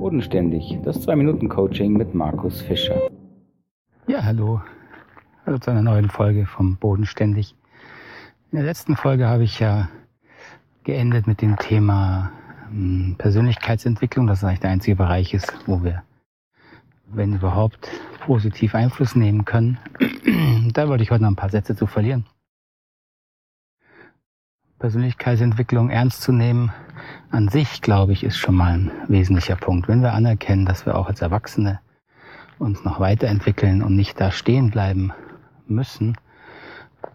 Bodenständig, das 2-Minuten-Coaching mit Markus Fischer. Ja, hallo. Also zu einer neuen Folge vom Bodenständig. In der letzten Folge habe ich ja geendet mit dem Thema hm, Persönlichkeitsentwicklung, das eigentlich der einzige Bereich ist, wo wir, wenn überhaupt, positiv Einfluss nehmen können. da wollte ich heute noch ein paar Sätze zu verlieren. Persönlichkeitsentwicklung ernst zu nehmen, an sich, glaube ich, ist schon mal ein wesentlicher Punkt. Wenn wir anerkennen, dass wir auch als Erwachsene uns noch weiterentwickeln und nicht da stehen bleiben müssen,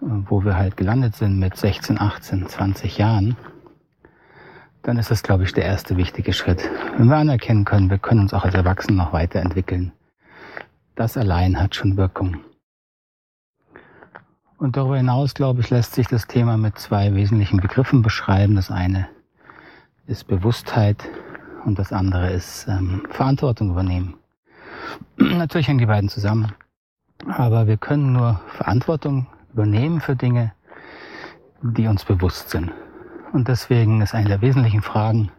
wo wir halt gelandet sind mit 16, 18, 20 Jahren, dann ist das, glaube ich, der erste wichtige Schritt. Wenn wir anerkennen können, wir können uns auch als Erwachsene noch weiterentwickeln. Das allein hat schon Wirkung. Und darüber hinaus, glaube ich, lässt sich das Thema mit zwei wesentlichen Begriffen beschreiben. Das eine ist Bewusstheit und das andere ist ähm, Verantwortung übernehmen. Natürlich hängen die beiden zusammen. Aber wir können nur Verantwortung übernehmen für Dinge, die uns bewusst sind. Und deswegen ist eine der wesentlichen Fragen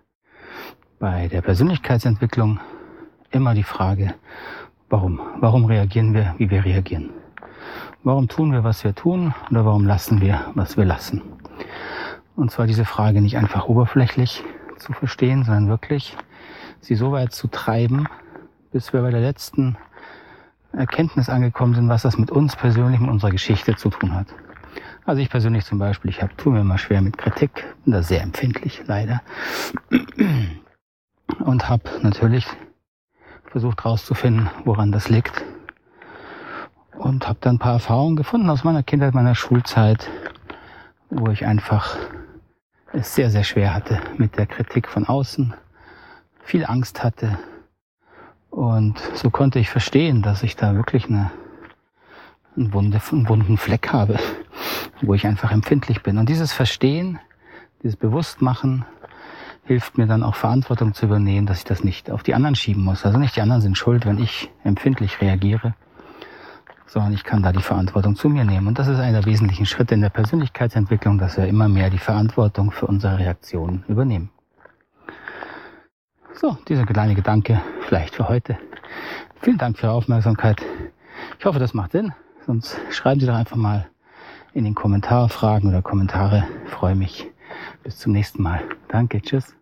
bei der Persönlichkeitsentwicklung immer die Frage, warum? Warum reagieren wir, wie wir reagieren? Warum tun wir, was wir tun oder warum lassen wir, was wir lassen? Und zwar diese Frage nicht einfach oberflächlich zu verstehen, sondern wirklich sie so weit zu treiben, bis wir bei der letzten Erkenntnis angekommen sind, was das mit uns persönlich, mit unserer Geschichte zu tun hat. Also ich persönlich zum Beispiel, ich hab, tue mir immer schwer mit Kritik, bin da sehr empfindlich, leider. Und habe natürlich versucht herauszufinden, woran das liegt und habe dann ein paar Erfahrungen gefunden aus meiner Kindheit, meiner Schulzeit, wo ich einfach es sehr, sehr schwer hatte mit der Kritik von außen, viel Angst hatte. Und so konnte ich verstehen, dass ich da wirklich eine, einen, Wunde, einen wunden Fleck habe, wo ich einfach empfindlich bin. Und dieses Verstehen, dieses Bewusstmachen, hilft mir dann auch Verantwortung zu übernehmen, dass ich das nicht auf die anderen schieben muss. Also nicht die anderen sind schuld, wenn ich empfindlich reagiere, sondern ich kann da die Verantwortung zu mir nehmen. Und das ist einer der wesentlichen Schritte in der Persönlichkeitsentwicklung, dass wir immer mehr die Verantwortung für unsere Reaktionen übernehmen. So, dieser kleine Gedanke vielleicht für heute. Vielen Dank für Ihre Aufmerksamkeit. Ich hoffe, das macht Sinn. Sonst schreiben Sie doch einfach mal in den Kommentaren Fragen oder Kommentare. Ich freue mich. Bis zum nächsten Mal. Danke. Tschüss.